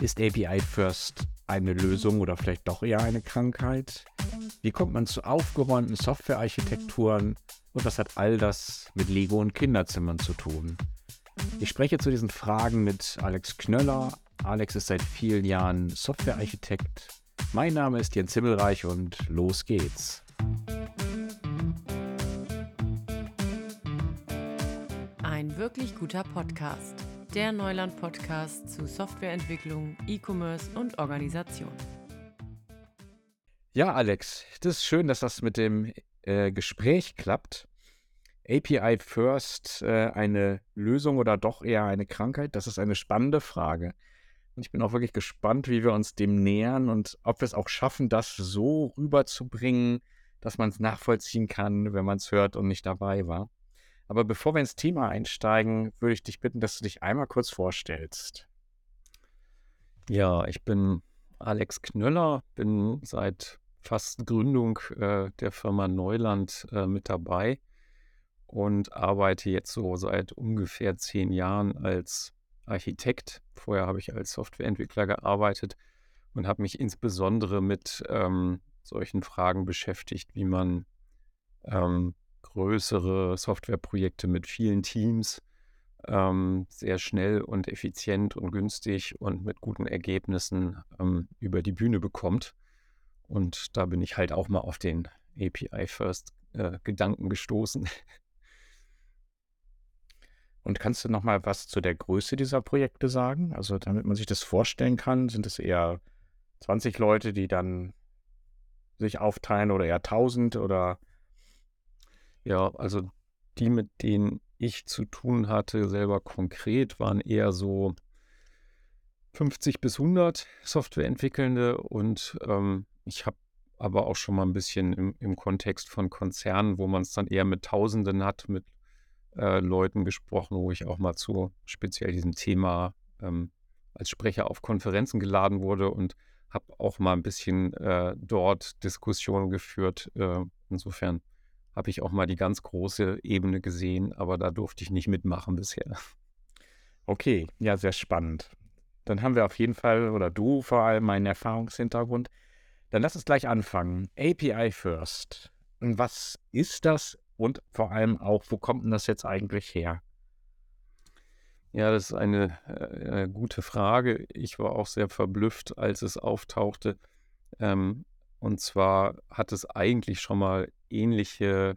Ist API First eine Lösung oder vielleicht doch eher eine Krankheit? Wie kommt man zu aufgeräumten Softwarearchitekturen und was hat all das mit Lego und Kinderzimmern zu tun? Ich spreche zu diesen Fragen mit Alex Knöller. Alex ist seit vielen Jahren Softwarearchitekt. Mein Name ist Jens Himmelreich und los geht's. Ein wirklich guter Podcast der Neuland-Podcast zu Softwareentwicklung, E-Commerce und Organisation. Ja, Alex, das ist schön, dass das mit dem äh, Gespräch klappt. API First äh, eine Lösung oder doch eher eine Krankheit? Das ist eine spannende Frage. Und ich bin auch wirklich gespannt, wie wir uns dem nähern und ob wir es auch schaffen, das so rüberzubringen, dass man es nachvollziehen kann, wenn man es hört und nicht dabei war. Aber bevor wir ins Thema einsteigen, würde ich dich bitten, dass du dich einmal kurz vorstellst. Ja, ich bin Alex Knöller, bin seit fast Gründung äh, der Firma Neuland äh, mit dabei und arbeite jetzt so seit ungefähr zehn Jahren als Architekt. Vorher habe ich als Softwareentwickler gearbeitet und habe mich insbesondere mit ähm, solchen Fragen beschäftigt, wie man ähm, größere Softwareprojekte mit vielen Teams ähm, sehr schnell und effizient und günstig und mit guten Ergebnissen ähm, über die Bühne bekommt. Und da bin ich halt auch mal auf den API-First-Gedanken äh, gestoßen. Und kannst du noch mal was zu der Größe dieser Projekte sagen? Also damit man sich das vorstellen kann, sind es eher 20 Leute, die dann sich aufteilen oder eher 1000 oder ja, also die, mit denen ich zu tun hatte, selber konkret, waren eher so 50 bis 100 Softwareentwickelnde und ähm, ich habe aber auch schon mal ein bisschen im, im Kontext von Konzernen, wo man es dann eher mit Tausenden hat, mit äh, Leuten gesprochen, wo ich auch mal zu speziell diesem Thema ähm, als Sprecher auf Konferenzen geladen wurde und habe auch mal ein bisschen äh, dort Diskussionen geführt. Äh, insofern habe ich auch mal die ganz große Ebene gesehen, aber da durfte ich nicht mitmachen bisher. Okay, ja, sehr spannend. Dann haben wir auf jeden Fall, oder du vor allem, einen Erfahrungshintergrund. Dann lass uns gleich anfangen. API First. Was ist das und vor allem auch, wo kommt denn das jetzt eigentlich her? Ja, das ist eine äh, gute Frage. Ich war auch sehr verblüfft, als es auftauchte. Ähm, und zwar hat es eigentlich schon mal ähnliche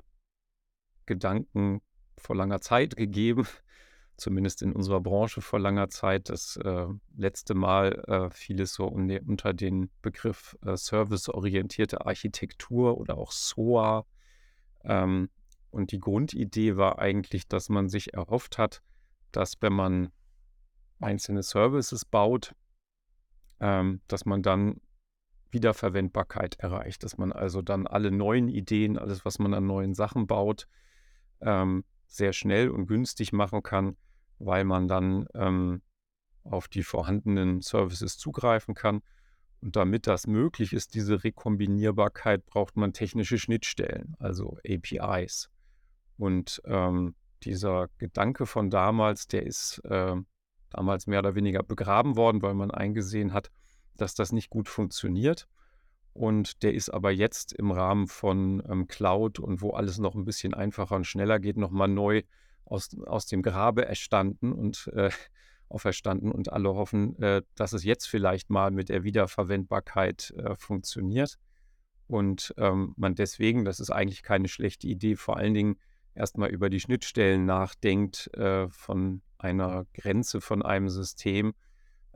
Gedanken vor langer Zeit gegeben, zumindest in unserer Branche vor langer Zeit. Das äh, letzte Mal äh, fiel es so un unter den Begriff äh, serviceorientierte Architektur oder auch SOA. Ähm, und die Grundidee war eigentlich, dass man sich erhofft hat, dass wenn man einzelne Services baut, ähm, dass man dann Wiederverwendbarkeit erreicht, dass man also dann alle neuen Ideen, alles, was man an neuen Sachen baut, ähm, sehr schnell und günstig machen kann, weil man dann ähm, auf die vorhandenen Services zugreifen kann. Und damit das möglich ist, diese Rekombinierbarkeit, braucht man technische Schnittstellen, also APIs. Und ähm, dieser Gedanke von damals, der ist äh, damals mehr oder weniger begraben worden, weil man eingesehen hat, dass das nicht gut funktioniert. Und der ist aber jetzt im Rahmen von ähm, Cloud und wo alles noch ein bisschen einfacher und schneller geht, nochmal neu aus, aus dem Grabe erstanden und äh, auferstanden. Und alle hoffen, äh, dass es jetzt vielleicht mal mit der Wiederverwendbarkeit äh, funktioniert. Und ähm, man deswegen, das ist eigentlich keine schlechte Idee, vor allen Dingen erstmal über die Schnittstellen nachdenkt äh, von einer Grenze von einem System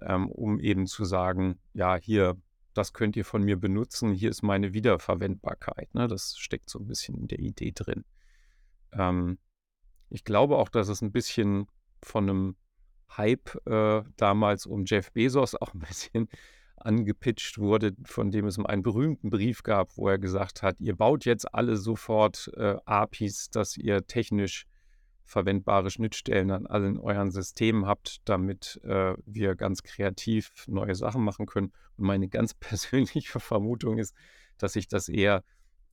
ähm, um eben zu sagen, ja, hier, das könnt ihr von mir benutzen, hier ist meine Wiederverwendbarkeit. Ne? Das steckt so ein bisschen in der Idee drin. Ähm, ich glaube auch, dass es ein bisschen von einem Hype äh, damals um Jeff Bezos auch ein bisschen angepitcht wurde, von dem es einen berühmten Brief gab, wo er gesagt hat, ihr baut jetzt alle sofort äh, APIs, dass ihr technisch verwendbare Schnittstellen an allen euren Systemen habt, damit äh, wir ganz kreativ neue Sachen machen können. Und meine ganz persönliche Vermutung ist, dass sich das eher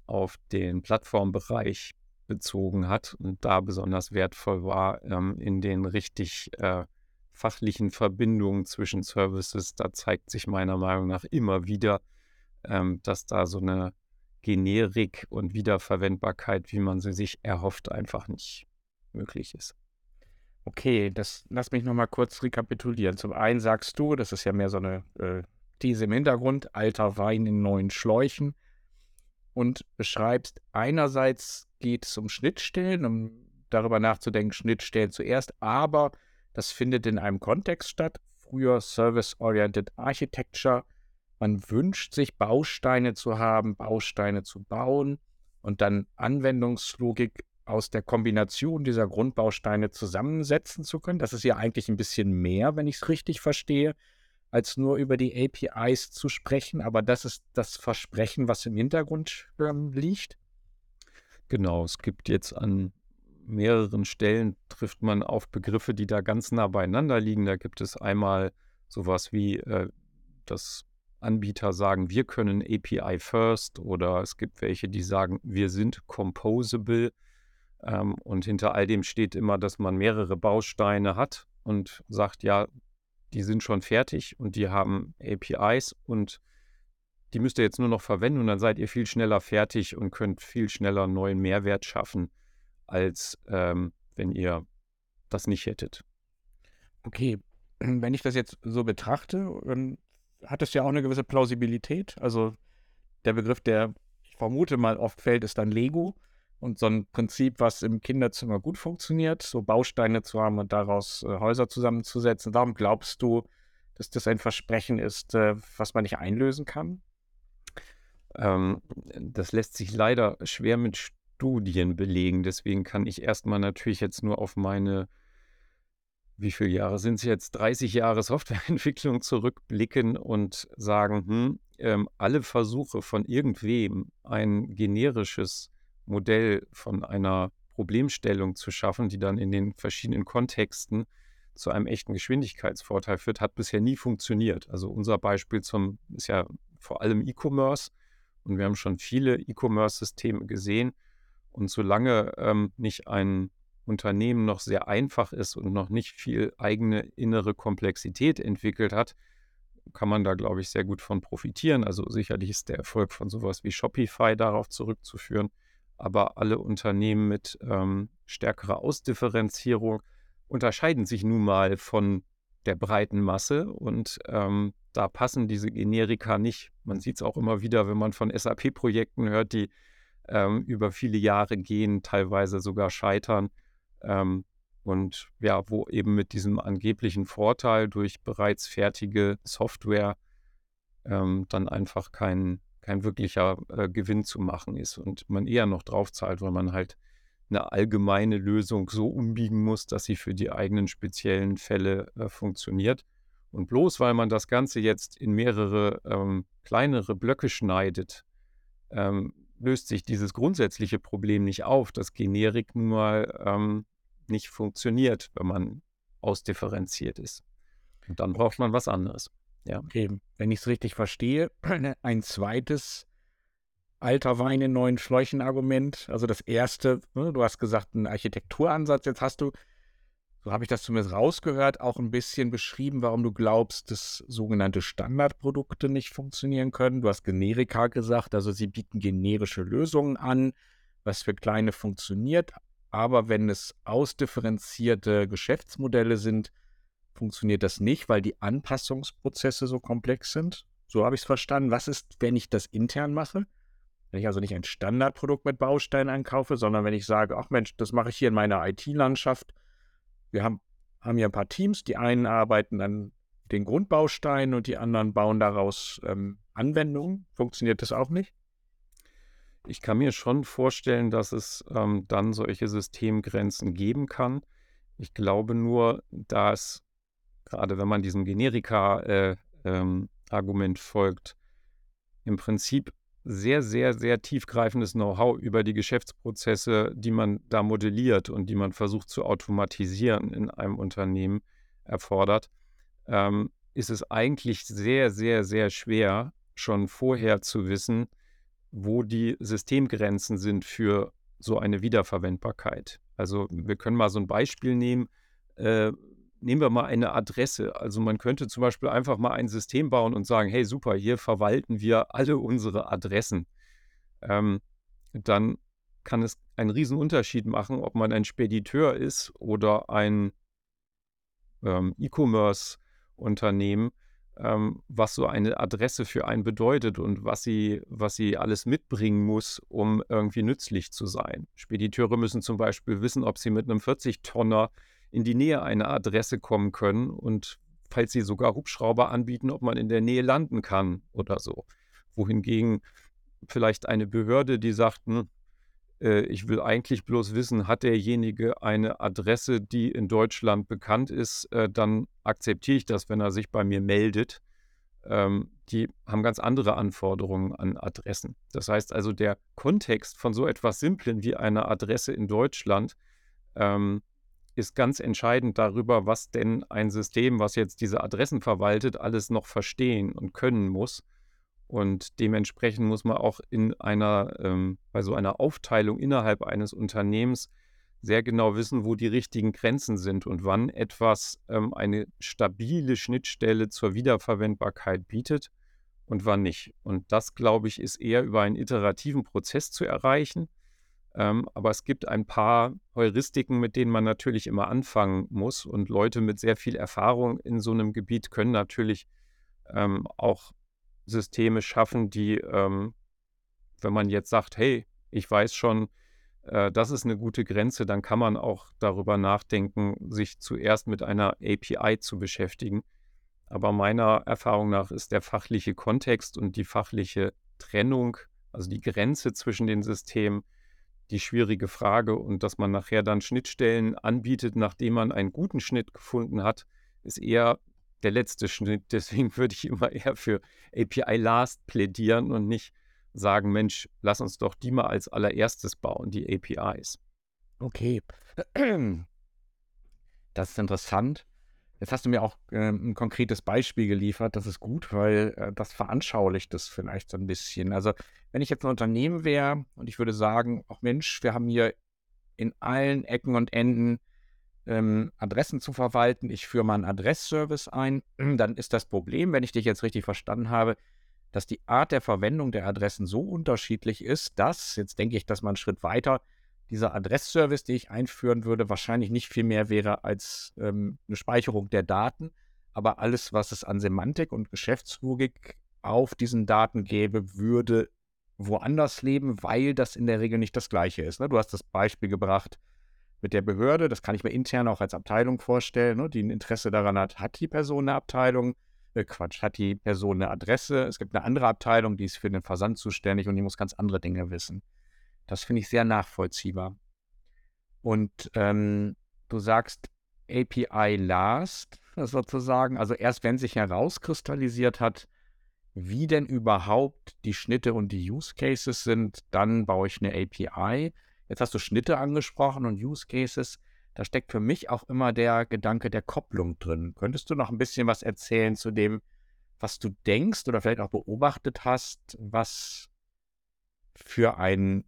auf den Plattformbereich bezogen hat und da besonders wertvoll war, ähm, in den richtig äh, fachlichen Verbindungen zwischen Services, da zeigt sich meiner Meinung nach immer wieder, ähm, dass da so eine Generik und Wiederverwendbarkeit, wie man sie sich erhofft, einfach nicht möglich ist. Okay, das lass mich nochmal kurz rekapitulieren. Zum einen sagst du, das ist ja mehr so eine äh, These im Hintergrund, alter Wein in neuen Schläuchen und beschreibst, einerseits geht es um Schnittstellen, um darüber nachzudenken, Schnittstellen zuerst, aber das findet in einem Kontext statt. Früher Service-Oriented Architecture. Man wünscht sich Bausteine zu haben, Bausteine zu bauen und dann Anwendungslogik aus der Kombination dieser Grundbausteine zusammensetzen zu können. Das ist ja eigentlich ein bisschen mehr, wenn ich es richtig verstehe, als nur über die APIs zu sprechen. Aber das ist das Versprechen, was im Hintergrund ähm, liegt. Genau, es gibt jetzt an mehreren Stellen trifft man auf Begriffe, die da ganz nah beieinander liegen. Da gibt es einmal sowas wie, äh, dass Anbieter sagen, wir können API first oder es gibt welche, die sagen, wir sind composable. Ähm, und hinter all dem steht immer, dass man mehrere Bausteine hat und sagt, ja, die sind schon fertig und die haben APIs und die müsst ihr jetzt nur noch verwenden und dann seid ihr viel schneller fertig und könnt viel schneller neuen Mehrwert schaffen, als ähm, wenn ihr das nicht hättet. Okay, wenn ich das jetzt so betrachte, dann hat es ja auch eine gewisse Plausibilität. Also der Begriff, der ich vermute mal oft fällt, ist dann Lego. Und so ein Prinzip, was im Kinderzimmer gut funktioniert, so Bausteine zu haben und daraus äh, Häuser zusammenzusetzen. Warum glaubst du, dass das ein Versprechen ist, äh, was man nicht einlösen kann? Ähm, das lässt sich leider schwer mit Studien belegen. Deswegen kann ich erstmal natürlich jetzt nur auf meine, wie viele Jahre sind es jetzt, 30 Jahre Softwareentwicklung zurückblicken und sagen, hm, ähm, alle Versuche von irgendwem ein generisches Modell von einer Problemstellung zu schaffen, die dann in den verschiedenen Kontexten zu einem echten Geschwindigkeitsvorteil führt, hat bisher nie funktioniert. Also unser Beispiel zum ist ja vor allem E-Commerce und wir haben schon viele E-Commerce-Systeme gesehen. Und solange ähm, nicht ein Unternehmen noch sehr einfach ist und noch nicht viel eigene innere Komplexität entwickelt hat, kann man da, glaube ich, sehr gut von profitieren. Also sicherlich ist der Erfolg von sowas wie Shopify darauf zurückzuführen aber alle Unternehmen mit ähm, stärkerer Ausdifferenzierung unterscheiden sich nun mal von der breiten Masse und ähm, da passen diese Generika nicht. Man sieht es auch immer wieder, wenn man von SAP-Projekten hört, die ähm, über viele Jahre gehen, teilweise sogar scheitern. Ähm, und ja, wo eben mit diesem angeblichen Vorteil durch bereits fertige Software ähm, dann einfach kein, kein wirklicher äh, Gewinn zu machen ist und man eher noch drauf zahlt, weil man halt eine allgemeine Lösung so umbiegen muss, dass sie für die eigenen speziellen Fälle äh, funktioniert. Und bloß weil man das Ganze jetzt in mehrere ähm, kleinere Blöcke schneidet, ähm, löst sich dieses grundsätzliche Problem nicht auf, dass Generik nun mal ähm, nicht funktioniert, wenn man ausdifferenziert ist. Und dann braucht man was anderes. Ja. Okay, wenn ich es richtig verstehe, ein zweites alter Wein in neuen Schläuchen Argument. Also das erste, ne, du hast gesagt, ein Architekturansatz. Jetzt hast du, so habe ich das zumindest rausgehört, auch ein bisschen beschrieben, warum du glaubst, dass sogenannte Standardprodukte nicht funktionieren können. Du hast Generika gesagt, also sie bieten generische Lösungen an, was für kleine funktioniert. Aber wenn es ausdifferenzierte Geschäftsmodelle sind, funktioniert das nicht, weil die Anpassungsprozesse so komplex sind. So habe ich es verstanden. Was ist, wenn ich das intern mache? Wenn ich also nicht ein Standardprodukt mit Bausteinen einkaufe, sondern wenn ich sage, ach Mensch, das mache ich hier in meiner IT-Landschaft. Wir haben, haben hier ein paar Teams, die einen arbeiten an den Grundbausteinen und die anderen bauen daraus ähm, Anwendungen. Funktioniert das auch nicht? Ich kann mir schon vorstellen, dass es ähm, dann solche Systemgrenzen geben kann. Ich glaube nur, dass gerade wenn man diesem Generika-Argument äh, ähm, folgt, im Prinzip sehr, sehr, sehr tiefgreifendes Know-how über die Geschäftsprozesse, die man da modelliert und die man versucht zu automatisieren in einem Unternehmen erfordert, ähm, ist es eigentlich sehr, sehr, sehr schwer, schon vorher zu wissen, wo die Systemgrenzen sind für so eine Wiederverwendbarkeit. Also wir können mal so ein Beispiel nehmen. Äh, nehmen wir mal eine Adresse. Also man könnte zum Beispiel einfach mal ein System bauen und sagen, hey super, hier verwalten wir alle unsere Adressen. Ähm, dann kann es einen riesen Unterschied machen, ob man ein Spediteur ist oder ein ähm, E-Commerce-Unternehmen, ähm, was so eine Adresse für einen bedeutet und was sie, was sie alles mitbringen muss, um irgendwie nützlich zu sein. Spediteure müssen zum Beispiel wissen, ob sie mit einem 40-Tonner in die Nähe einer Adresse kommen können und falls sie sogar Hubschrauber anbieten, ob man in der Nähe landen kann oder so. Wohingegen vielleicht eine Behörde, die sagt, hm, äh, ich will eigentlich bloß wissen, hat derjenige eine Adresse, die in Deutschland bekannt ist, äh, dann akzeptiere ich das, wenn er sich bei mir meldet. Ähm, die haben ganz andere Anforderungen an Adressen. Das heißt also, der Kontext von so etwas Simplen wie einer Adresse in Deutschland ähm, ist ganz entscheidend darüber, was denn ein System, was jetzt diese Adressen verwaltet, alles noch verstehen und können muss. Und dementsprechend muss man auch in einer, ähm, bei so einer Aufteilung innerhalb eines Unternehmens sehr genau wissen, wo die richtigen Grenzen sind und wann etwas ähm, eine stabile Schnittstelle zur Wiederverwendbarkeit bietet und wann nicht. Und das, glaube ich, ist eher über einen iterativen Prozess zu erreichen. Ähm, aber es gibt ein paar Heuristiken, mit denen man natürlich immer anfangen muss. Und Leute mit sehr viel Erfahrung in so einem Gebiet können natürlich ähm, auch Systeme schaffen, die, ähm, wenn man jetzt sagt, hey, ich weiß schon, äh, das ist eine gute Grenze, dann kann man auch darüber nachdenken, sich zuerst mit einer API zu beschäftigen. Aber meiner Erfahrung nach ist der fachliche Kontext und die fachliche Trennung, also die Grenze zwischen den Systemen, die schwierige Frage und dass man nachher dann Schnittstellen anbietet, nachdem man einen guten Schnitt gefunden hat, ist eher der letzte Schnitt. Deswegen würde ich immer eher für API Last plädieren und nicht sagen, Mensch, lass uns doch die mal als allererstes bauen, die APIs. Okay. Das ist interessant. Jetzt hast du mir auch äh, ein konkretes Beispiel geliefert. Das ist gut, weil äh, das veranschaulicht das vielleicht so ein bisschen. Also, wenn ich jetzt ein Unternehmen wäre und ich würde sagen, auch Mensch, wir haben hier in allen Ecken und Enden ähm, Adressen zu verwalten. Ich führe mal einen Adressservice ein. Dann ist das Problem, wenn ich dich jetzt richtig verstanden habe, dass die Art der Verwendung der Adressen so unterschiedlich ist, dass, jetzt denke ich, dass man einen Schritt weiter, dieser Adressservice, den ich einführen würde, wahrscheinlich nicht viel mehr wäre als ähm, eine Speicherung der Daten. Aber alles, was es an Semantik und Geschäftslogik auf diesen Daten gäbe, würde woanders leben, weil das in der Regel nicht das gleiche ist. Ne? Du hast das Beispiel gebracht, mit der Behörde, das kann ich mir intern auch als Abteilung vorstellen, ne, die ein Interesse daran hat, hat die Person eine Abteilung, äh, Quatsch, hat die Person eine Adresse, es gibt eine andere Abteilung, die ist für den Versand zuständig und die muss ganz andere Dinge wissen. Das finde ich sehr nachvollziehbar. Und ähm, du sagst API last sozusagen, also erst wenn sich herauskristallisiert hat, wie denn überhaupt die Schnitte und die Use Cases sind, dann baue ich eine API. Jetzt hast du Schnitte angesprochen und Use Cases. Da steckt für mich auch immer der Gedanke der Kopplung drin. Könntest du noch ein bisschen was erzählen zu dem, was du denkst oder vielleicht auch beobachtet hast, was für ein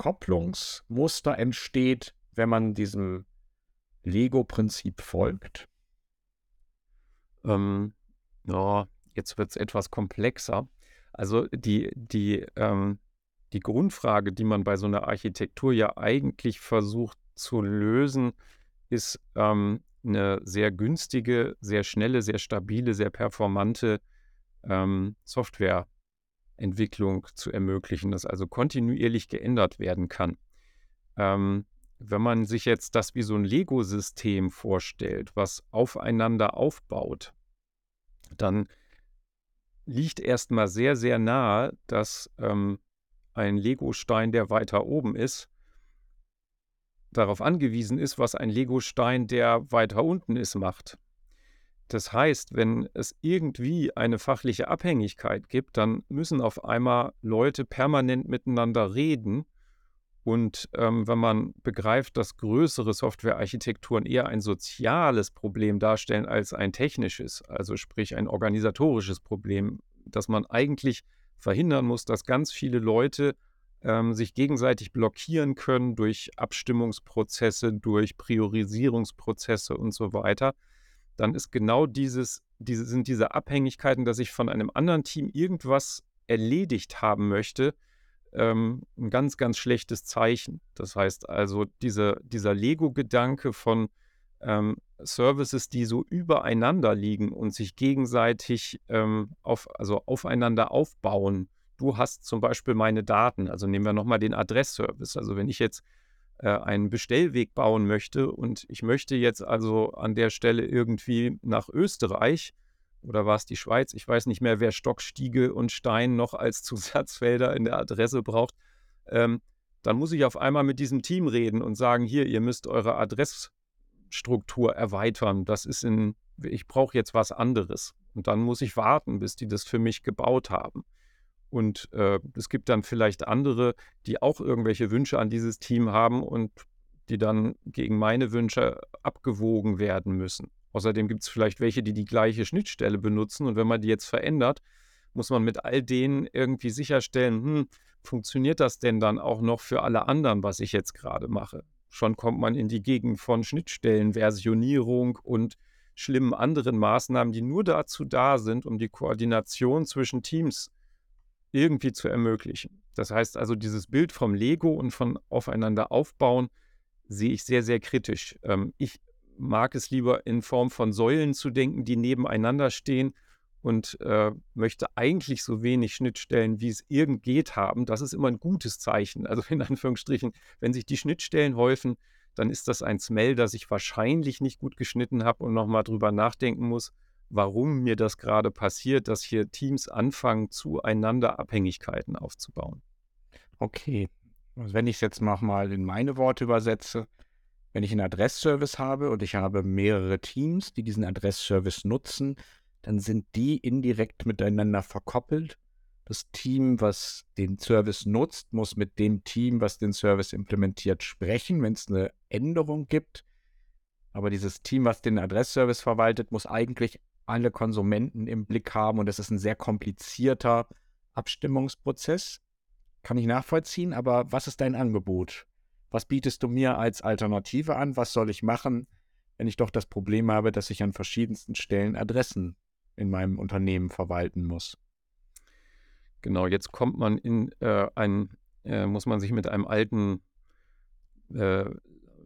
Kopplungsmuster entsteht, wenn man diesem Lego-Prinzip folgt? Ähm, ja, jetzt wird es etwas komplexer. Also die, die, ähm, die Grundfrage, die man bei so einer Architektur ja eigentlich versucht zu lösen, ist ähm, eine sehr günstige, sehr schnelle, sehr stabile, sehr performante ähm, Softwareentwicklung zu ermöglichen, dass also kontinuierlich geändert werden kann. Ähm, wenn man sich jetzt das wie so ein Lego-System vorstellt, was aufeinander aufbaut, dann liegt erstmal sehr, sehr nahe, dass ähm, ein Legostein, der weiter oben ist, darauf angewiesen ist, was ein Legostein, der weiter unten ist, macht. Das heißt, wenn es irgendwie eine fachliche Abhängigkeit gibt, dann müssen auf einmal Leute permanent miteinander reden. Und ähm, wenn man begreift, dass größere Softwarearchitekturen eher ein soziales Problem darstellen als ein technisches, also sprich ein organisatorisches Problem, dass man eigentlich verhindern muss, dass ganz viele Leute ähm, sich gegenseitig blockieren können durch Abstimmungsprozesse, durch Priorisierungsprozesse und so weiter, dann ist genau dieses, diese, sind diese Abhängigkeiten, dass ich von einem anderen Team irgendwas erledigt haben möchte, ähm, ein ganz, ganz schlechtes Zeichen. Das heißt also, diese, dieser Lego-Gedanke von ähm, Services, die so übereinander liegen und sich gegenseitig ähm, auf, also aufeinander aufbauen. Du hast zum Beispiel meine Daten, also nehmen wir nochmal den Adressservice. Also wenn ich jetzt einen Bestellweg bauen möchte und ich möchte jetzt also an der Stelle irgendwie nach Österreich, oder war es die Schweiz? Ich weiß nicht mehr, wer Stock, Stiege und Stein noch als Zusatzfelder in der Adresse braucht. Ähm, dann muss ich auf einmal mit diesem Team reden und sagen, hier, ihr müsst eure Adressstruktur erweitern. Das ist in, ich brauche jetzt was anderes. Und dann muss ich warten, bis die das für mich gebaut haben. Und äh, es gibt dann vielleicht andere, die auch irgendwelche Wünsche an dieses Team haben und die dann gegen meine Wünsche abgewogen werden müssen. Außerdem gibt es vielleicht welche, die die gleiche Schnittstelle benutzen und wenn man die jetzt verändert, muss man mit all denen irgendwie sicherstellen, hm, funktioniert das denn dann auch noch für alle anderen, was ich jetzt gerade mache? Schon kommt man in die Gegend von Schnittstellen, Versionierung und schlimmen anderen Maßnahmen, die nur dazu da sind, um die Koordination zwischen Teams irgendwie zu ermöglichen. Das heißt also, dieses Bild vom Lego und von aufeinander aufbauen sehe ich sehr, sehr kritisch. Ähm, ich mag es lieber in Form von Säulen zu denken, die nebeneinander stehen und äh, möchte eigentlich so wenig Schnittstellen, wie es irgend geht, haben. Das ist immer ein gutes Zeichen. Also in Anführungsstrichen, wenn sich die Schnittstellen häufen, dann ist das ein Smell, dass ich wahrscheinlich nicht gut geschnitten habe und nochmal drüber nachdenken muss, warum mir das gerade passiert, dass hier Teams anfangen, zueinander Abhängigkeiten aufzubauen. Okay, also wenn ich es jetzt nochmal in meine Worte übersetze, wenn ich einen Adressservice habe und ich habe mehrere Teams, die diesen Adressservice nutzen, dann sind die indirekt miteinander verkoppelt. Das Team, was den Service nutzt, muss mit dem Team, was den Service implementiert, sprechen, wenn es eine Änderung gibt. Aber dieses Team, was den Adressservice verwaltet, muss eigentlich alle Konsumenten im Blick haben und es ist ein sehr komplizierter Abstimmungsprozess. Kann ich nachvollziehen, aber was ist dein Angebot? was bietest du mir als Alternative an? Was soll ich machen, wenn ich doch das Problem habe, dass ich an verschiedensten Stellen Adressen in meinem Unternehmen verwalten muss? Genau, jetzt kommt man in äh, ein, äh, muss man sich mit einem alten äh,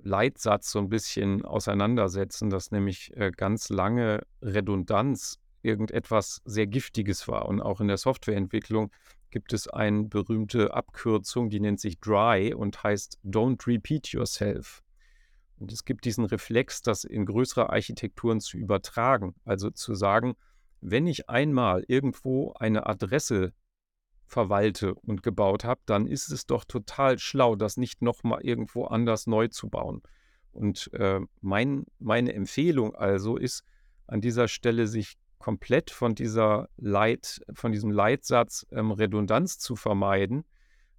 Leitsatz so ein bisschen auseinandersetzen, dass nämlich äh, ganz lange Redundanz irgendetwas sehr Giftiges war. Und auch in der Softwareentwicklung gibt es eine berühmte Abkürzung, die nennt sich DRY und heißt Don't Repeat Yourself. Und es gibt diesen Reflex, das in größere Architekturen zu übertragen. Also zu sagen, wenn ich einmal irgendwo eine Adresse verwalte und gebaut habe, dann ist es doch total schlau, das nicht nochmal irgendwo anders neu zu bauen. Und äh, mein, meine Empfehlung also ist, an dieser Stelle sich komplett von dieser Leit, von diesem Leitsatz ähm, Redundanz zu vermeiden,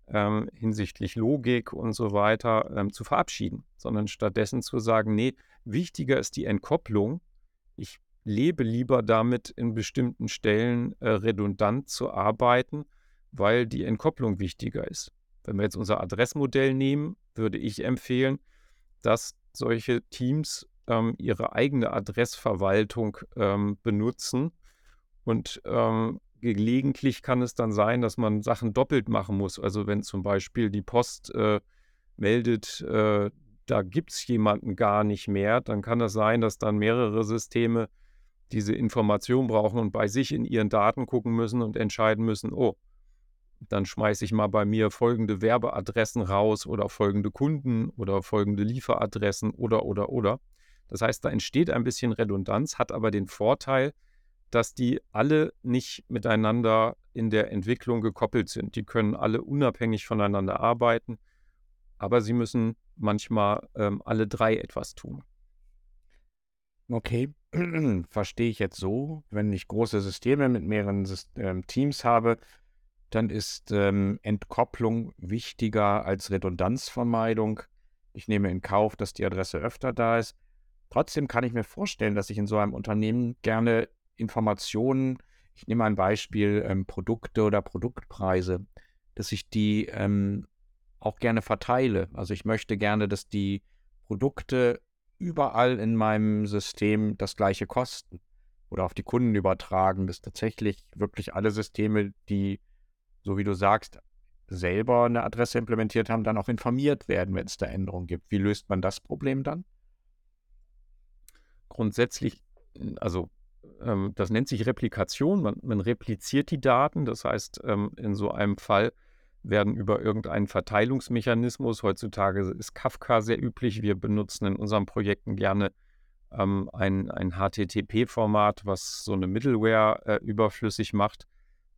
ähm, hinsichtlich Logik und so weiter ähm, zu verabschieden, sondern stattdessen zu sagen, nee, wichtiger ist die Entkopplung. Ich lebe lieber damit, in bestimmten Stellen äh, redundant zu arbeiten, weil die Entkopplung wichtiger ist. Wenn wir jetzt unser Adressmodell nehmen, würde ich empfehlen, dass solche Teams ähm, ihre eigene Adressverwaltung ähm, benutzen. Und ähm, gelegentlich kann es dann sein, dass man Sachen doppelt machen muss. Also wenn zum Beispiel die Post äh, meldet, äh, da gibt es jemanden gar nicht mehr, dann kann es das sein, dass dann mehrere Systeme diese Information brauchen und bei sich in ihren Daten gucken müssen und entscheiden müssen, oh, dann schmeiße ich mal bei mir folgende Werbeadressen raus oder folgende Kunden oder folgende Lieferadressen oder oder oder. Das heißt, da entsteht ein bisschen Redundanz, hat aber den Vorteil, dass die alle nicht miteinander in der Entwicklung gekoppelt sind. Die können alle unabhängig voneinander arbeiten, aber sie müssen manchmal ähm, alle drei etwas tun. Okay, verstehe ich jetzt so. Wenn ich große Systeme mit mehreren ähm, Teams habe, dann ist ähm, Entkopplung wichtiger als Redundanzvermeidung. Ich nehme in Kauf, dass die Adresse öfter da ist. Trotzdem kann ich mir vorstellen, dass ich in so einem Unternehmen gerne Informationen, ich nehme ein Beispiel, ähm, Produkte oder Produktpreise, dass ich die ähm, auch gerne verteile. Also ich möchte gerne, dass die Produkte überall in meinem System das gleiche kosten oder auf die Kunden übertragen, dass tatsächlich wirklich alle Systeme, die, so wie du sagst, selber eine Adresse implementiert haben, dann auch informiert werden, wenn es da Änderungen gibt. Wie löst man das Problem dann? Grundsätzlich, also ähm, das nennt sich Replikation. Man, man, repliziert die Daten. Das heißt, ähm, in so einem Fall werden über irgendeinen Verteilungsmechanismus, heutzutage ist Kafka sehr üblich, wir benutzen in unseren Projekten gerne ähm, ein, ein HTTP-Format, was so eine Middleware äh, überflüssig macht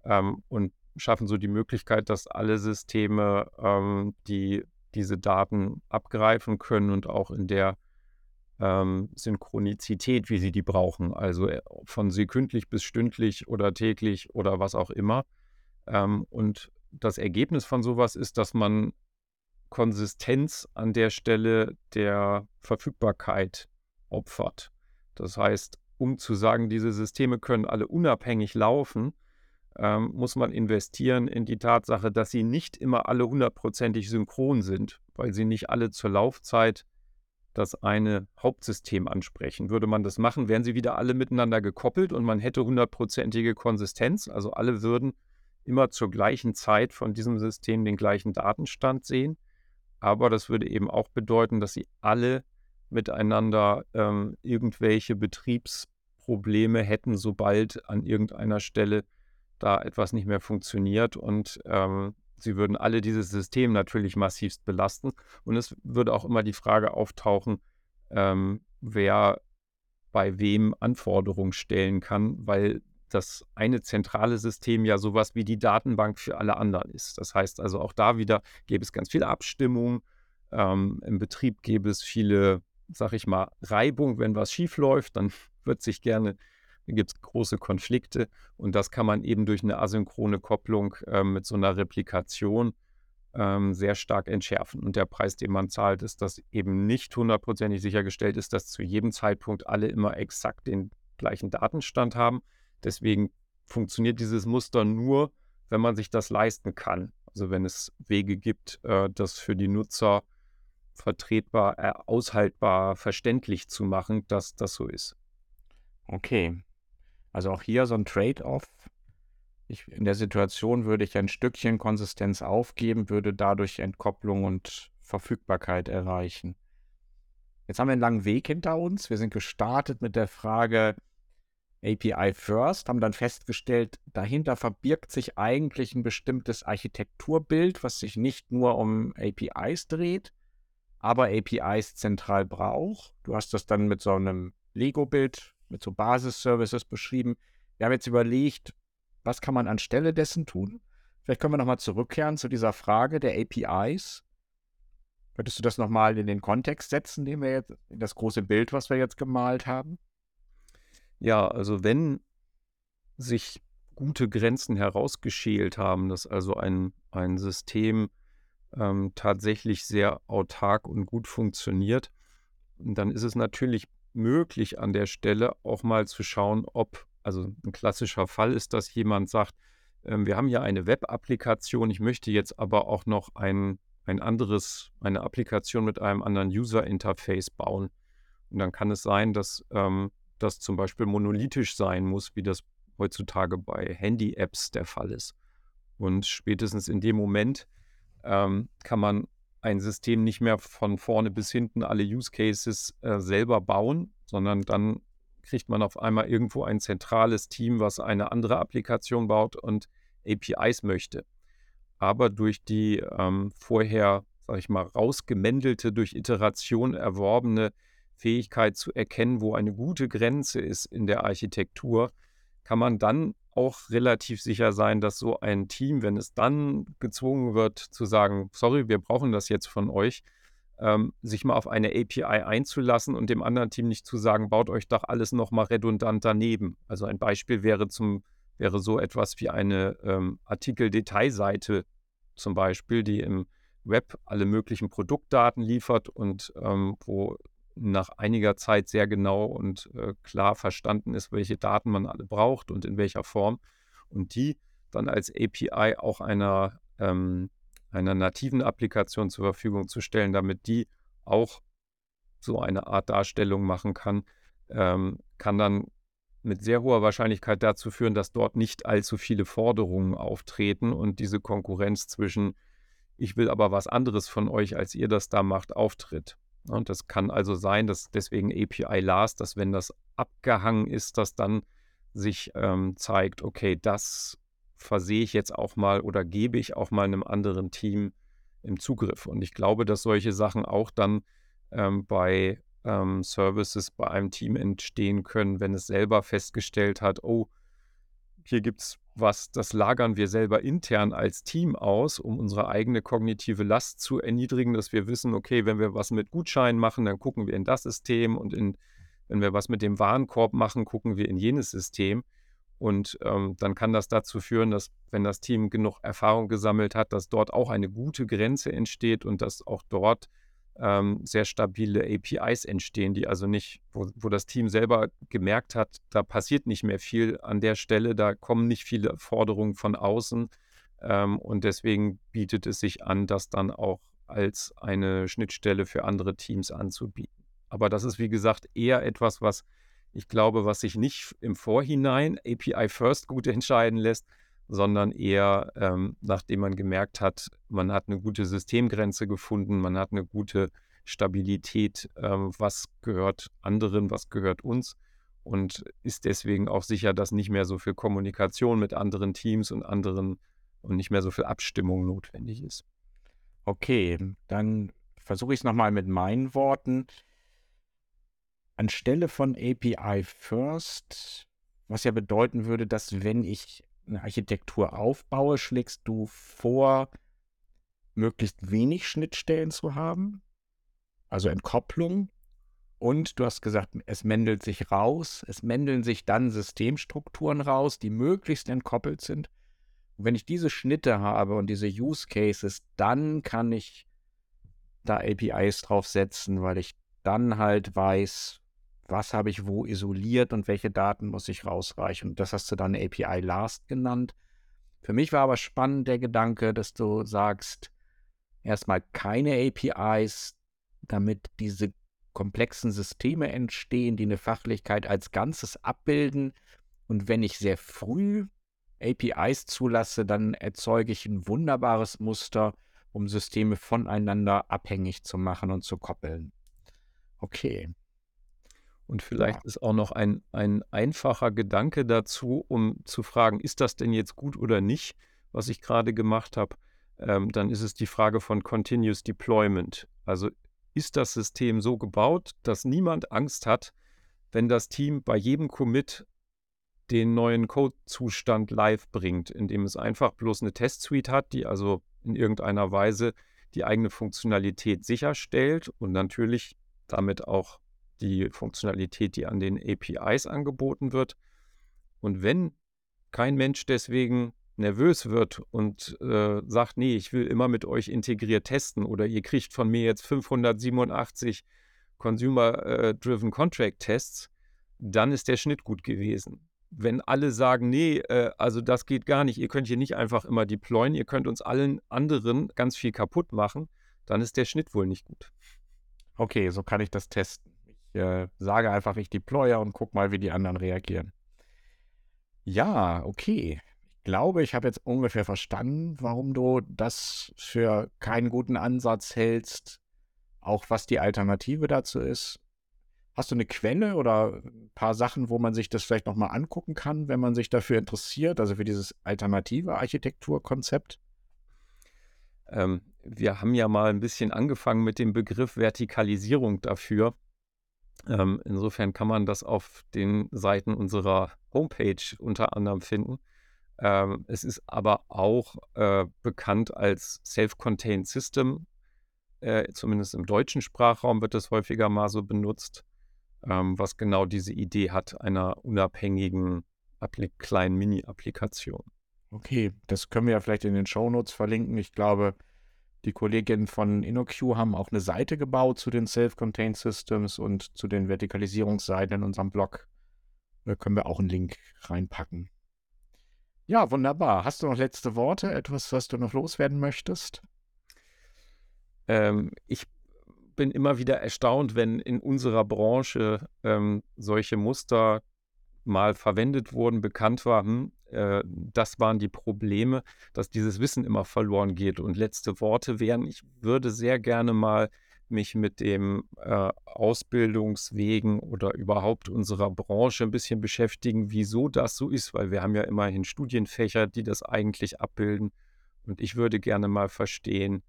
ähm, und schaffen so die Möglichkeit, dass alle Systeme, ähm, die diese Daten abgreifen können und auch in der ähm, Synchronizität, wie sie die brauchen, also äh, von sekündlich bis stündlich oder täglich oder was auch immer. Ähm, und das Ergebnis von sowas ist, dass man Konsistenz an der Stelle der Verfügbarkeit opfert. Das heißt, um zu sagen, diese Systeme können alle unabhängig laufen, ähm, muss man investieren in die Tatsache, dass sie nicht immer alle hundertprozentig synchron sind, weil sie nicht alle zur Laufzeit das eine Hauptsystem ansprechen. Würde man das machen, wären sie wieder alle miteinander gekoppelt und man hätte hundertprozentige Konsistenz. Also alle würden immer zur gleichen Zeit von diesem System den gleichen Datenstand sehen. Aber das würde eben auch bedeuten, dass sie alle miteinander ähm, irgendwelche Betriebsprobleme hätten, sobald an irgendeiner Stelle da etwas nicht mehr funktioniert. Und ähm, sie würden alle dieses System natürlich massivst belasten. Und es würde auch immer die Frage auftauchen, ähm, wer bei wem Anforderungen stellen kann, weil das eine zentrale System ja sowas wie die Datenbank für alle anderen ist. Das heißt also auch da wieder gäbe es ganz viel Abstimmung. Ähm, Im Betrieb gäbe es viele, sag ich mal, Reibung, wenn was schief läuft, dann wird sich gerne, gibt es große Konflikte und das kann man eben durch eine asynchrone Kopplung äh, mit so einer Replikation ähm, sehr stark entschärfen. Und der Preis, den man zahlt, ist, dass eben nicht hundertprozentig sichergestellt ist, dass zu jedem Zeitpunkt alle immer exakt den gleichen Datenstand haben, Deswegen funktioniert dieses Muster nur, wenn man sich das leisten kann. Also wenn es Wege gibt, äh, das für die Nutzer vertretbar, äh, aushaltbar, verständlich zu machen, dass das so ist. Okay. Also auch hier so ein Trade-off. in der Situation würde ich ein Stückchen Konsistenz aufgeben, würde dadurch Entkopplung und Verfügbarkeit erreichen. Jetzt haben wir einen langen Weg hinter uns. Wir sind gestartet mit der Frage, API First, haben dann festgestellt, dahinter verbirgt sich eigentlich ein bestimmtes Architekturbild, was sich nicht nur um APIs dreht, aber APIs zentral braucht. Du hast das dann mit so einem Lego-Bild, mit so Basis-Services beschrieben. Wir haben jetzt überlegt, was kann man anstelle dessen tun? Vielleicht können wir nochmal zurückkehren zu dieser Frage der APIs. Könntest du das nochmal in den Kontext setzen, den wir jetzt, in das große Bild, was wir jetzt gemalt haben? Ja, also wenn sich gute Grenzen herausgeschält haben, dass also ein, ein System ähm, tatsächlich sehr autark und gut funktioniert, dann ist es natürlich möglich an der Stelle auch mal zu schauen, ob, also ein klassischer Fall ist, dass jemand sagt, ähm, wir haben ja eine Web-Applikation, ich möchte jetzt aber auch noch ein, ein anderes, eine Applikation mit einem anderen User-Interface bauen. Und dann kann es sein, dass ähm, das zum Beispiel monolithisch sein muss, wie das heutzutage bei Handy-Apps der Fall ist. Und spätestens in dem Moment ähm, kann man ein System nicht mehr von vorne bis hinten alle Use Cases äh, selber bauen, sondern dann kriegt man auf einmal irgendwo ein zentrales Team, was eine andere Applikation baut und APIs möchte. Aber durch die ähm, vorher, sag ich mal, rausgemändelte, durch Iteration erworbene Fähigkeit zu erkennen, wo eine gute Grenze ist in der Architektur, kann man dann auch relativ sicher sein, dass so ein Team, wenn es dann gezwungen wird zu sagen, sorry, wir brauchen das jetzt von euch, ähm, sich mal auf eine API einzulassen und dem anderen Team nicht zu sagen, baut euch doch alles nochmal redundant daneben. Also ein Beispiel wäre zum wäre so etwas wie eine ähm, Artikel-Detailseite zum Beispiel, die im Web alle möglichen Produktdaten liefert und ähm, wo nach einiger Zeit sehr genau und äh, klar verstanden ist, welche Daten man alle braucht und in welcher Form. Und die dann als API auch einer, ähm, einer nativen Applikation zur Verfügung zu stellen, damit die auch so eine Art Darstellung machen kann, ähm, kann dann mit sehr hoher Wahrscheinlichkeit dazu führen, dass dort nicht allzu viele Forderungen auftreten und diese Konkurrenz zwischen ich will aber was anderes von euch, als ihr das da macht, auftritt. Und das kann also sein, dass deswegen API Last, dass wenn das abgehangen ist, dass dann sich ähm, zeigt, okay, das versehe ich jetzt auch mal oder gebe ich auch mal einem anderen Team im Zugriff. Und ich glaube, dass solche Sachen auch dann ähm, bei ähm, Services bei einem Team entstehen können, wenn es selber festgestellt hat, oh, hier gibt es was, das lagern wir selber intern als Team aus, um unsere eigene kognitive Last zu erniedrigen, dass wir wissen, okay, wenn wir was mit Gutscheinen machen, dann gucken wir in das System und in, wenn wir was mit dem Warenkorb machen, gucken wir in jenes System. Und ähm, dann kann das dazu führen, dass, wenn das Team genug Erfahrung gesammelt hat, dass dort auch eine gute Grenze entsteht und dass auch dort ähm, sehr stabile APIs entstehen, die also nicht, wo, wo das Team selber gemerkt hat, da passiert nicht mehr viel an der Stelle, da kommen nicht viele Forderungen von außen. Ähm, und deswegen bietet es sich an, das dann auch als eine Schnittstelle für andere Teams anzubieten. Aber das ist, wie gesagt, eher etwas, was ich glaube, was sich nicht im Vorhinein API First gut entscheiden lässt, sondern eher, ähm, nachdem man gemerkt hat, man hat eine gute Systemgrenze gefunden, man hat eine gute Stabilität, ähm, was gehört anderen, was gehört uns und ist deswegen auch sicher, dass nicht mehr so viel Kommunikation mit anderen Teams und anderen und nicht mehr so viel Abstimmung notwendig ist. Okay, dann versuche ich es nochmal mit meinen Worten anstelle von API First, was ja bedeuten würde, dass wenn ich eine Architektur aufbaue, schlägst du vor, möglichst wenig Schnittstellen zu haben, also Entkopplung. Und du hast gesagt, es mendelt sich raus, es mendeln sich dann Systemstrukturen raus, die möglichst entkoppelt sind. Und wenn ich diese Schnitte habe und diese Use Cases, dann kann ich da APIs draufsetzen, weil ich dann halt weiß, was habe ich wo isoliert und welche Daten muss ich rausreichen. Das hast du dann API Last genannt. Für mich war aber spannend der Gedanke, dass du sagst, erstmal keine APIs, damit diese komplexen Systeme entstehen, die eine Fachlichkeit als Ganzes abbilden. Und wenn ich sehr früh APIs zulasse, dann erzeuge ich ein wunderbares Muster, um Systeme voneinander abhängig zu machen und zu koppeln. Okay, und vielleicht ja. ist auch noch ein, ein einfacher Gedanke dazu, um zu fragen, ist das denn jetzt gut oder nicht, was ich gerade gemacht habe? Ähm, dann ist es die Frage von Continuous Deployment. Also ist das System so gebaut, dass niemand Angst hat, wenn das Team bei jedem Commit den neuen Code-Zustand live bringt, indem es einfach bloß eine Test-Suite hat, die also in irgendeiner Weise die eigene Funktionalität sicherstellt und natürlich damit auch die Funktionalität, die an den APIs angeboten wird. Und wenn kein Mensch deswegen nervös wird und äh, sagt, nee, ich will immer mit euch integriert testen oder ihr kriegt von mir jetzt 587 Consumer-Driven Contract Tests, dann ist der Schnitt gut gewesen. Wenn alle sagen, nee, äh, also das geht gar nicht, ihr könnt hier nicht einfach immer deployen, ihr könnt uns allen anderen ganz viel kaputt machen, dann ist der Schnitt wohl nicht gut. Okay, so kann ich das testen äh, sage einfach, ich deploye und guck mal, wie die anderen reagieren. Ja, okay. Ich glaube, ich habe jetzt ungefähr verstanden, warum du das für keinen guten Ansatz hältst, auch was die Alternative dazu ist. Hast du eine Quelle oder ein paar Sachen, wo man sich das vielleicht nochmal angucken kann, wenn man sich dafür interessiert, also für dieses alternative Architekturkonzept? Ähm, wir haben ja mal ein bisschen angefangen mit dem Begriff Vertikalisierung dafür. Ähm, insofern kann man das auf den Seiten unserer Homepage unter anderem finden. Ähm, es ist aber auch äh, bekannt als Self-Contained System. Äh, zumindest im deutschen Sprachraum wird es häufiger mal so benutzt, ähm, was genau diese Idee hat einer unabhängigen kleinen Mini-Applikation. Okay, das können wir ja vielleicht in den Shownotes verlinken. Ich glaube, die Kolleginnen von InnoQ haben auch eine Seite gebaut zu den Self-Contained Systems und zu den Vertikalisierungsseiten in unserem Blog. Da können wir auch einen Link reinpacken. Ja, wunderbar. Hast du noch letzte Worte? Etwas, was du noch loswerden möchtest? Ähm, ich bin immer wieder erstaunt, wenn in unserer Branche ähm, solche Muster mal verwendet wurden, bekannt war, hm, äh, das waren die Probleme, dass dieses Wissen immer verloren geht. Und letzte Worte wären, ich würde sehr gerne mal mich mit dem äh, Ausbildungswegen oder überhaupt unserer Branche ein bisschen beschäftigen, wieso das so ist, weil wir haben ja immerhin Studienfächer, die das eigentlich abbilden. Und ich würde gerne mal verstehen,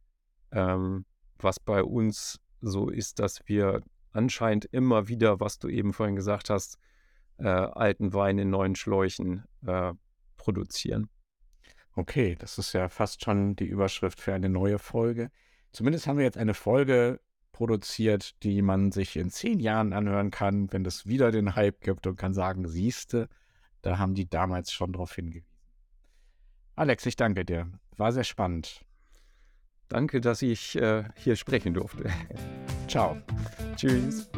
ähm, was bei uns so ist, dass wir anscheinend immer wieder, was du eben vorhin gesagt hast, äh, alten Wein in neuen Schläuchen äh, produzieren. Okay, das ist ja fast schon die Überschrift für eine neue Folge. Zumindest haben wir jetzt eine Folge produziert, die man sich in zehn Jahren anhören kann, wenn es wieder den Hype gibt und kann sagen, siehste, da haben die damals schon darauf hingewiesen. Alex, ich danke dir. War sehr spannend. Danke, dass ich äh, hier sprechen durfte. Ciao. Tschüss.